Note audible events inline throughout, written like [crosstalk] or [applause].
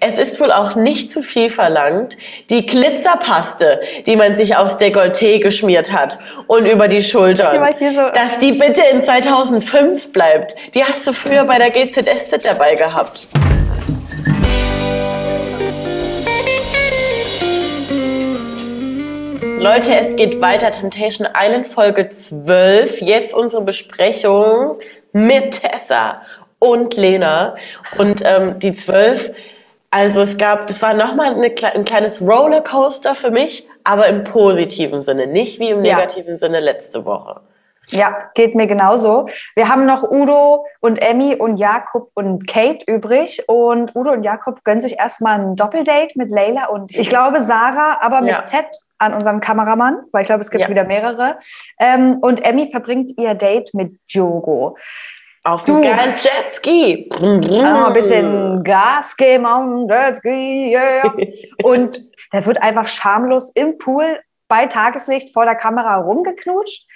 Es ist wohl auch nicht zu viel verlangt, die Glitzerpaste, die man sich aufs Dekolleté geschmiert hat und über die Schultern, so dass die bitte in 2005 bleibt. Die hast du früher bei der GZSZ dabei gehabt. Leute, es geht weiter. Temptation Island Folge 12. Jetzt unsere Besprechung mit Tessa und Lena. Und ähm, die 12, also es gab, das war nochmal eine, ein kleines Rollercoaster für mich, aber im positiven Sinne, nicht wie im negativen ja. Sinne letzte Woche. Ja, geht mir genauso. Wir haben noch Udo und Emmy und Jakob und Kate übrig. Und Udo und Jakob gönnen sich erstmal ein Doppeldate mit Leila und ich glaube Sarah, aber mit ja. Z an unserem Kameramann, weil ich glaube, es gibt ja. wieder mehrere. Ähm, und Emmy verbringt ihr Date mit Diogo. Auf dem geilen Jetski. Ah, ein bisschen Gas geben auf dem Jetski. Yeah. [laughs] und der wird einfach schamlos im Pool bei Tageslicht vor der Kamera rumgeknutscht.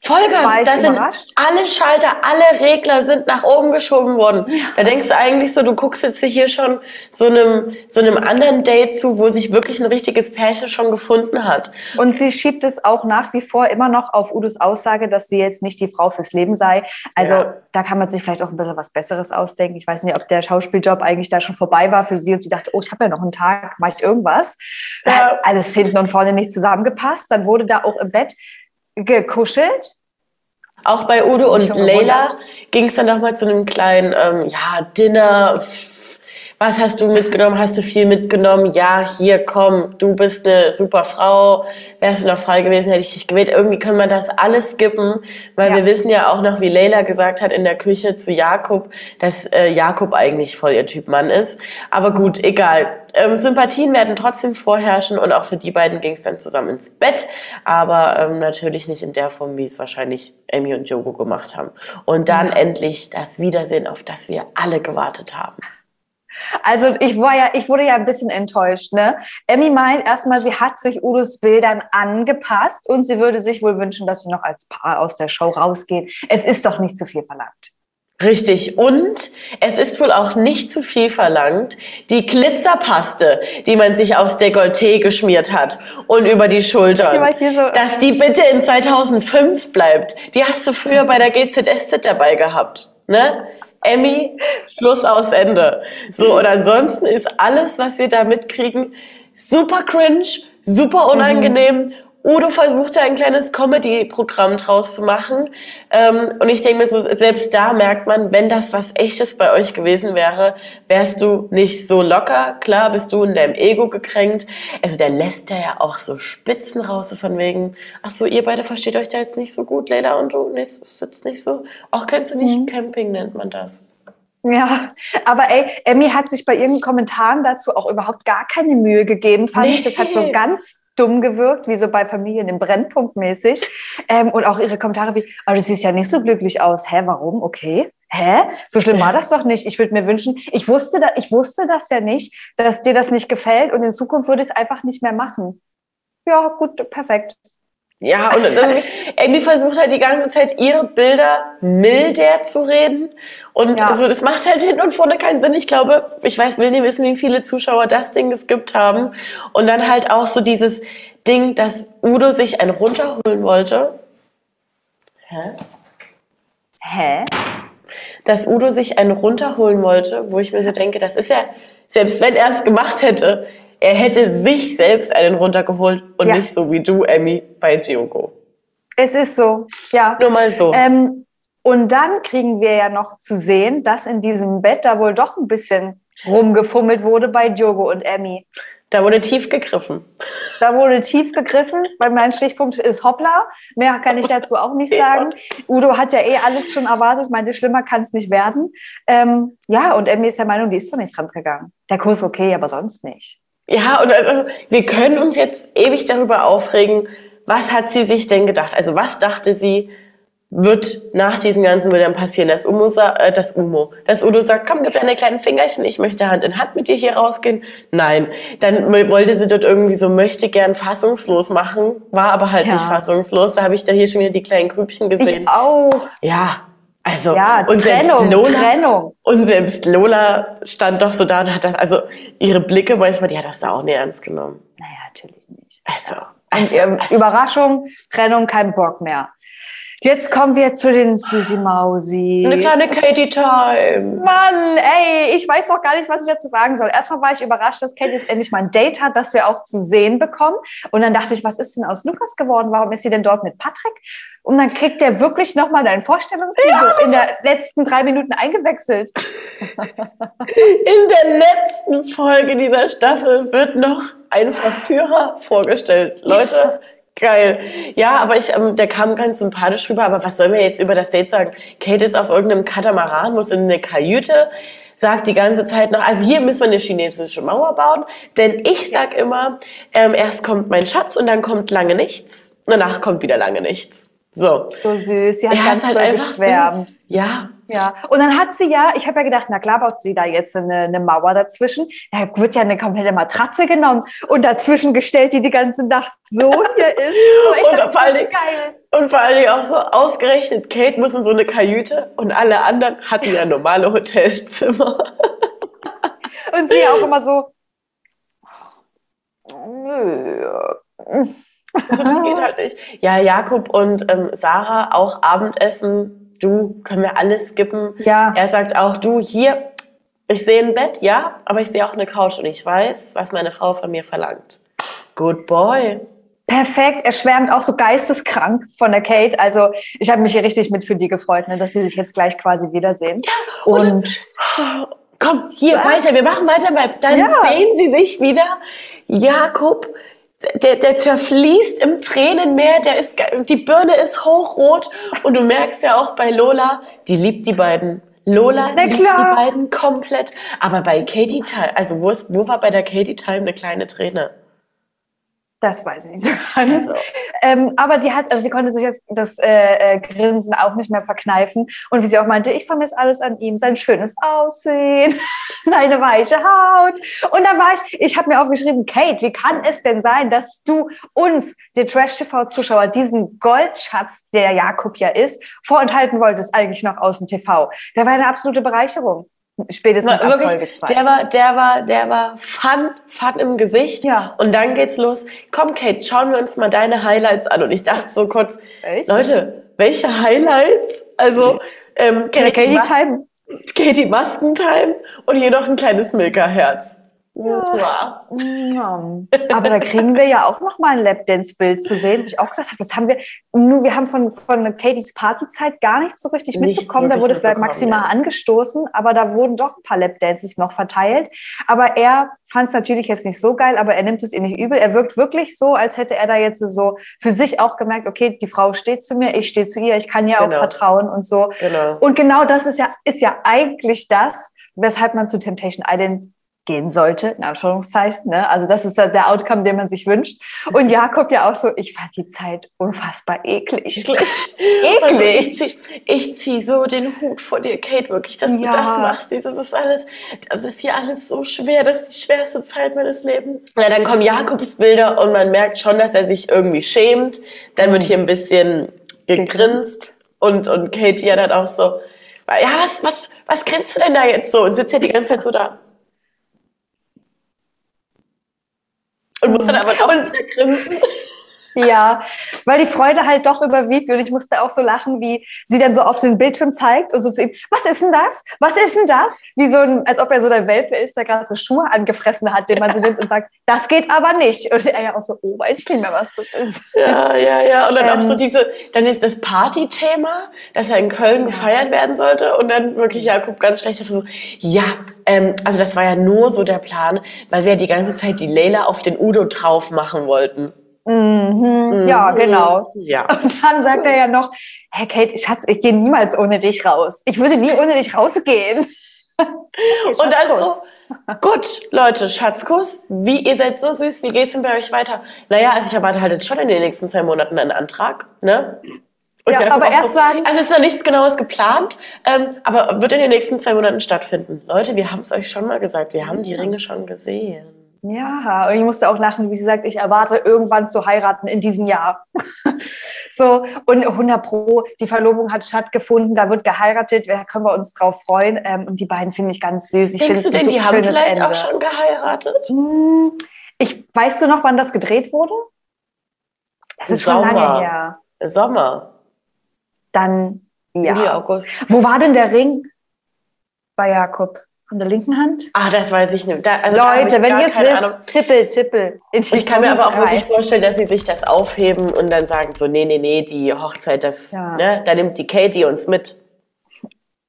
Vollgas, da sind alle Schalter, alle Regler sind nach oben geschoben worden. Ja. Da denkst du eigentlich so, du guckst jetzt hier schon so einem, so einem anderen Date zu, wo sich wirklich ein richtiges Pärchen schon gefunden hat. Und sie schiebt es auch nach wie vor immer noch auf Udos Aussage, dass sie jetzt nicht die Frau fürs Leben sei. Also ja. da kann man sich vielleicht auch ein bisschen was Besseres ausdenken. Ich weiß nicht, ob der Schauspieljob eigentlich da schon vorbei war für sie und sie dachte, oh, ich habe ja noch einen Tag, mache ich irgendwas. Ja. Alles hinten und vorne nicht zusammengepasst. Dann wurde da auch im Bett gekuschelt. Auch bei Udo und Leila ging es dann nochmal zu einem kleinen ähm, ja, Dinner. Was hast du mitgenommen? Hast du viel mitgenommen? Ja, hier, komm, du bist eine super Frau. Wärst du noch frei gewesen, hätte ich dich gewählt. Irgendwie können wir das alles skippen, weil ja. wir wissen ja auch noch, wie Leila gesagt hat in der Küche zu Jakob, dass äh, Jakob eigentlich voll ihr Typ Mann ist. Aber gut, egal ähm, Sympathien werden trotzdem vorherrschen und auch für die beiden ging es dann zusammen ins Bett, aber ähm, natürlich nicht in der Form, wie es wahrscheinlich Amy und Jogo gemacht haben. Und dann ja. endlich das Wiedersehen, auf das wir alle gewartet haben. Also ich war ja, ich wurde ja ein bisschen enttäuscht. Ne? Emmy meint erstmal, sie hat sich Udos Bildern angepasst und sie würde sich wohl wünschen, dass sie noch als Paar aus der Show rausgehen. Es ist doch nicht zu viel verlangt. Richtig. Und es ist wohl auch nicht zu viel verlangt, die Glitzerpaste, die man sich aufs Dekolleté geschmiert hat und über die Schultern, so dass die bitte in 2005 bleibt. Die hast du früher bei der GZSZ dabei gehabt, ne? Emmy, Schluss aus Ende. So, und ansonsten ist alles, was wir da mitkriegen, super cringe, super unangenehm mhm. Udo versucht ja ein kleines Comedy-Programm draus zu machen. Ähm, und ich denke mir so, selbst da merkt man, wenn das was echtes bei euch gewesen wäre, wärst du nicht so locker. Klar bist du in deinem Ego gekränkt. Also der lässt ja auch so Spitzen raus, so von wegen, ach so, ihr beide versteht euch da jetzt nicht so gut, Leila und du, nee, sitzt nicht so. Auch kennst du nicht, mhm. Camping nennt man das. Ja, aber ey, Emmy hat sich bei ihren Kommentaren dazu auch überhaupt gar keine Mühe gegeben, fand nee. ich. Das hat so ganz dumm gewirkt, wie so bei Familien im Brennpunkt mäßig. Ähm, und auch ihre Kommentare wie, oh, du siehst ja nicht so glücklich aus. Hä, warum? Okay. Hä? So schlimm war das doch nicht. Ich würde mir wünschen, ich wusste, da, ich wusste das ja nicht, dass dir das nicht gefällt und in Zukunft würde ich es einfach nicht mehr machen. Ja, gut, perfekt. Ja, und dann, [laughs] Amy versucht halt die ganze Zeit, ihre Bilder milder zu reden. Und ja. also das macht halt hinten und vorne keinen Sinn. Ich glaube, ich weiß, will nicht wissen, wie viele Zuschauer das Ding geskippt haben. Und dann halt auch so dieses Ding, dass Udo sich einen runterholen wollte. Hä? Hä? Dass Udo sich einen runterholen wollte, wo ich mir so denke, das ist ja, selbst wenn er es gemacht hätte, er hätte sich selbst einen runtergeholt und ja. nicht so wie du, Emmy, bei Giogo. Es ist so, ja. Nur mal so. Ähm, und dann kriegen wir ja noch zu sehen, dass in diesem Bett da wohl doch ein bisschen rumgefummelt wurde bei Diogo und Emmy. Da wurde tief gegriffen. Da wurde tief gegriffen, weil mein Stichpunkt ist Hoppla. Mehr kann ich dazu auch nicht [laughs] sagen. Udo hat ja eh alles schon erwartet, meinte, schlimmer kann es nicht werden. Ähm, ja, und Emmy ist der Meinung, die ist doch nicht fremdgegangen. Der Kuss okay, aber sonst nicht. Ja, und also, wir können uns jetzt ewig darüber aufregen, was hat sie sich denn gedacht? Also was dachte sie, wird nach diesen ganzen Bildern passieren, dass Umo, äh, das Umo, dass Udo sagt, komm, gib mir eine kleine Fingerchen, ich möchte Hand in Hand mit dir hier rausgehen. Nein, dann wollte sie dort irgendwie so möchte gern fassungslos machen, war aber halt ja. nicht fassungslos. Da habe ich da hier schon wieder die kleinen Grübchen gesehen. Ich auch. Ja, Also, ja, und Trennung, selbst Lola, Trennung. Und selbst Lola stand doch so da und hat das, also ihre Blicke manchmal, die hat das da auch nicht ernst genommen. Naja, natürlich nicht. Also, Und, also, ähm, also Überraschung, Trennung, kein Bock mehr. Jetzt kommen wir zu den Susi Mausi. eine kleine Katie-Time. Mann, ey, ich weiß doch gar nicht, was ich dazu sagen soll. Erstmal war ich überrascht, dass Kate jetzt endlich mal ein Date hat, das wir auch zu sehen bekommen. Und dann dachte ich, was ist denn aus Lukas geworden? Warum ist sie denn dort mit Patrick? Und dann kriegt der wirklich nochmal dein Vorstellungsvideo Ja. in der letzten drei Minuten eingewechselt. [laughs] In der letzten Folge dieser Staffel wird noch ein Verführer vorgestellt. Leute, geil. Ja, aber ich, ähm, der kam ganz sympathisch rüber. Aber was sollen wir jetzt über das Date sagen? Kate ist auf irgendeinem Katamaran, muss in eine Kajüte, sagt die ganze Zeit noch, also hier müssen wir eine chinesische Mauer bauen. Denn ich sag immer, ähm, erst kommt mein Schatz und dann kommt lange nichts. Danach kommt wieder lange nichts. So. So süß. Sie hat Ja, ganz halt doll geschwärmt. süß. Ja. Ja, und dann hat sie ja, ich habe ja gedacht, na klar baut sie da jetzt eine, eine Mauer dazwischen. Da wird ja eine komplette Matratze genommen und dazwischen gestellt, die die ganze Nacht so hier [laughs] ist. Und vor allen Dingen- geil. Und vor allen Dingen auch so ausgerechnet, Kate muss in so eine Kajüte und alle anderen hatten ja normale Hotelzimmer. Und sie auch [laughs] immer so. [laughs] Nö. Also das geht halt nicht. Ja, Jakob und ähm, Sarah auch Abendessen. Du, können wir alles skippen. Ja. Er sagt auch, du, hier, ich sehe ein Bett, ja, aber ich sehe auch eine Couch und ich weiß, was meine Frau von mir verlangt. Good boy. Perfekt. Er schwärmt auch so geisteskrank von der Kate. Also ich habe mich hier richtig mit für die gefreut, ne, dass sie sich jetzt gleich quasi wiedersehen. und Komm, hier, weiter, wir machen weiter, dann Ja. sehen sie sich wieder. Jakob, der, der zerfließt im Tränenmeer, der ist, die Birne ist hochrot und du merkst ja auch bei Lola, die liebt die beiden. Lola Na liebt klar. die beiden komplett. Aber bei Katie Time, also wo, ist, wo war bei der Katie Time eine kleine Träne? Das weiß ich nicht so ganz. Also, Ähm, aber die hat, also sie konnte sich das, das äh, äh, Grinsen auch nicht mehr verkneifen. Und wie sie auch meinte, ich vermisse alles an ihm, sein schönes Aussehen, [laughs] seine weiche Haut. Und da war ich, ich habe mir aufgeschrieben, Kate, wie kann es denn sein, dass du uns, die Trash-TV-Zuschauer, diesen Goldschatz, der Jakob ja ist, vorenthalten wolltest, eigentlich noch aus dem TV? Der war eine absolute Bereicherung. Spätestens Folge wirklich, 2. der war, der war, der war Fun, Fun im Gesicht. Ja. Und dann geht's los. Komm, Kate, schauen wir uns mal deine Highlights an. Und ich dachte so kurz, Welche? Leute, welche Highlights? Also, ähm, Katie, Katie, Mas Time. Katie Maskentime und hier noch ein kleines Milka-Herz. Ja. Aber da kriegen wir ja auch noch mal ein Lapdance-Bild zu sehen, wo ich auch gedacht habe, das haben wir, nur wir haben von, von Katies Partyzeit gar nichts so richtig Nichts mitbekommen. Da wurde vielleicht maximal ja. angestoßen, aber da wurden doch ein paar Lapdances noch verteilt. Aber er fand es natürlich jetzt nicht so geil, aber er nimmt es ihr nicht übel. Er wirkt wirklich so, als hätte er da jetzt so für sich auch gemerkt, okay, die Frau steht zu mir, ich stehe zu ihr, ich kann ihr Genau. auch vertrauen und so. Genau. Und genau das ist ja, ist ja eigentlich das, weshalb man zu Temptation Island gehen sollte, in Anführungszeichen. Ne? Also das ist der, der Outcome, den man sich wünscht. Und Jakob ja auch so, ich fand die Zeit unfassbar eklig. Eklig. Eklig. Also ich zieh, ich zieh so den Hut vor dir, Kate, wirklich, dass Ja. du das machst. Dieses ist alles, das ist hier alles so schwer. Das ist die schwerste Zeit meines Lebens. Ja, dann kommen Jakobs Bilder und man merkt schon, dass er sich irgendwie schämt. Dann wird hier ein bisschen gegrinst und, und Kate ja dann auch so, ja, was, was, was grinst du denn da jetzt so? Und sitzt ja die ganze Zeit so da. Und muss dann aber doch wieder grinsen. Ja, weil die Freude halt doch überwiegt und ich musste auch so lachen, wie sie dann so auf den Bildschirm zeigt und so zu ihm, was ist denn das? Was ist denn das? Wie so ein, als ob er so der Welpe ist, der gerade so Schuhe angefressen hat, den man so nimmt und sagt, das geht aber nicht. Und er ja auch so, oh, weiß ich nicht mehr, was das ist. Ja, ja, ja. Und dann auch Ähm. so diese, dann ist das Party-Thema, dass er in Köln gefeiert werden sollte und dann wirklich Jakob ganz schlecht dafür so, ja, ähm, also das war ja nur so der Plan, weil wir die ganze Zeit die Leila auf den Udo drauf machen wollten. Mhm. Ja, genau. Ja. [laughs] Und dann sagt er ja noch, hey Kate, Schatz, ich gehe niemals ohne dich raus. Ich würde nie ohne dich rausgehen. Und dann so, gut, Leute, Schatzkuss, wie, ihr seid so süß, wie geht's denn bei euch weiter? Naja, also ich erwarte halt jetzt schon in den nächsten zwei Monaten einen Antrag, ne? Und Ja, aber erst sagen- Also es ist noch nichts Genaues geplant, ähm, aber wird in den nächsten zwei Monaten stattfinden. Leute, wir haben es euch schon mal gesagt, wir haben die Ringe schon gesehen. Ja, und ich musste auch lachen, wie sie sagt, ich erwarte irgendwann zu heiraten in diesem Jahr. [laughs] so, und 100 Pro, die Verlobung hat stattgefunden, da wird geheiratet, da können wir uns drauf freuen. Ähm, und die beiden finde ich ganz süß. Ich Denkst du denn, die haben vielleicht Ende. auch schon geheiratet? Hm, ich, weißt du noch, wann das gedreht wurde? Das ist Sommer. schon lange her. Sommer. Dann, ja. Juli, August. Wo war denn der Ring bei Jakob? An der linken Hand? Ah, das weiß ich nicht. Da, also Leute, wenn ihr es wisst, Ahnung. tippel, tippel. Ich kann mir aber auch wirklich vorstellen, dass sie sich das aufheben und dann sagen so, nee, nee, nee, die Hochzeit, das, ja. ne, da nimmt die Katie uns mit.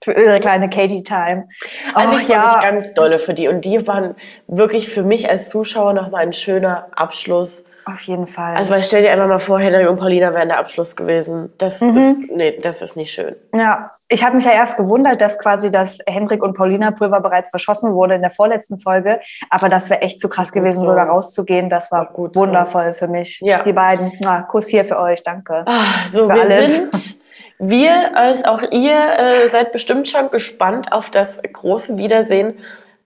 Für ihre kleine Katie-Time. Also ich ja. mich ganz dolle für die. Und die waren wirklich für mich als Zuschauer nochmal ein schöner Abschluss auf jeden Fall. Also weil stell dir einfach mal vor, Henry und Paulina wären der Abschluss gewesen. Das mhm. ist, nee, das ist nicht schön. Ja, ich habe mich ja erst gewundert, dass quasi das Henrik und Paulina Pulver bereits verschossen wurde in der vorletzten Folge. Aber das wäre echt zu krass gewesen, so. sogar rauszugehen. Das war gut wundervoll so. für mich. Ja. Die beiden. Na, Kuss hier für euch, danke. Ah, so, für wir alles. sind, wir als auch ihr äh, seid bestimmt schon gespannt auf das große Wiedersehen.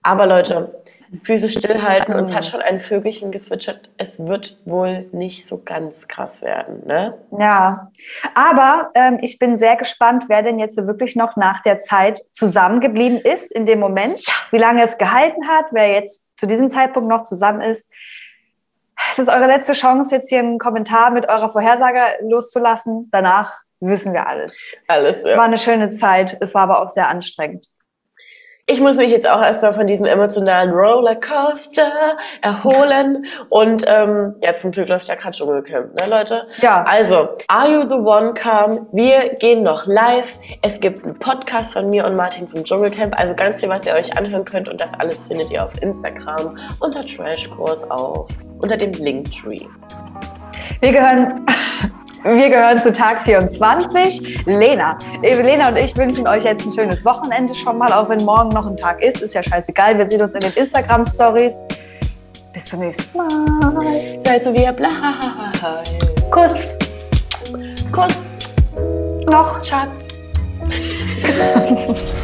Aber Leute, Füße stillhalten. Uns hat schon ein Vögelchen gezwitschert. Es wird wohl nicht so ganz krass werden, ne? Ja, aber ähm, ich bin sehr gespannt, wer denn jetzt wirklich noch nach der Zeit zusammengeblieben ist in dem Moment, ja. wie lange es gehalten hat, wer jetzt zu diesem Zeitpunkt noch zusammen ist. Es ist eure letzte Chance, jetzt hier einen Kommentar mit eurer Vorhersage loszulassen. Danach wissen wir alles. Alles, ja. Es war eine schöne Zeit, es war aber auch sehr anstrengend. Ich muss mich jetzt auch erstmal von diesem emotionalen Rollercoaster erholen. Und ähm, ja, zum Glück läuft ja gerade Dschungelcamp, ne Leute? Ja. Also, Are You The One kam. Wir gehen noch live. Es gibt einen Podcast von mir und Martin zum Dschungelcamp. Also ganz viel, was ihr euch anhören könnt. Und das alles findet ihr auf Instagram unter Trashkurs auf, unter dem Linktree. Wir gehören wir gehören zu Tag 24. Lena. Lena und ich wünschen euch jetzt ein schönes Wochenende schon mal, auch wenn morgen noch ein Tag ist. Ist ja scheißegal. Wir sehen uns in den Instagram-Stories. Bis zum nächsten Mal. Seid so wie ihr bleibt. Kuss. Kuss. Noch. Schatz. [laughs]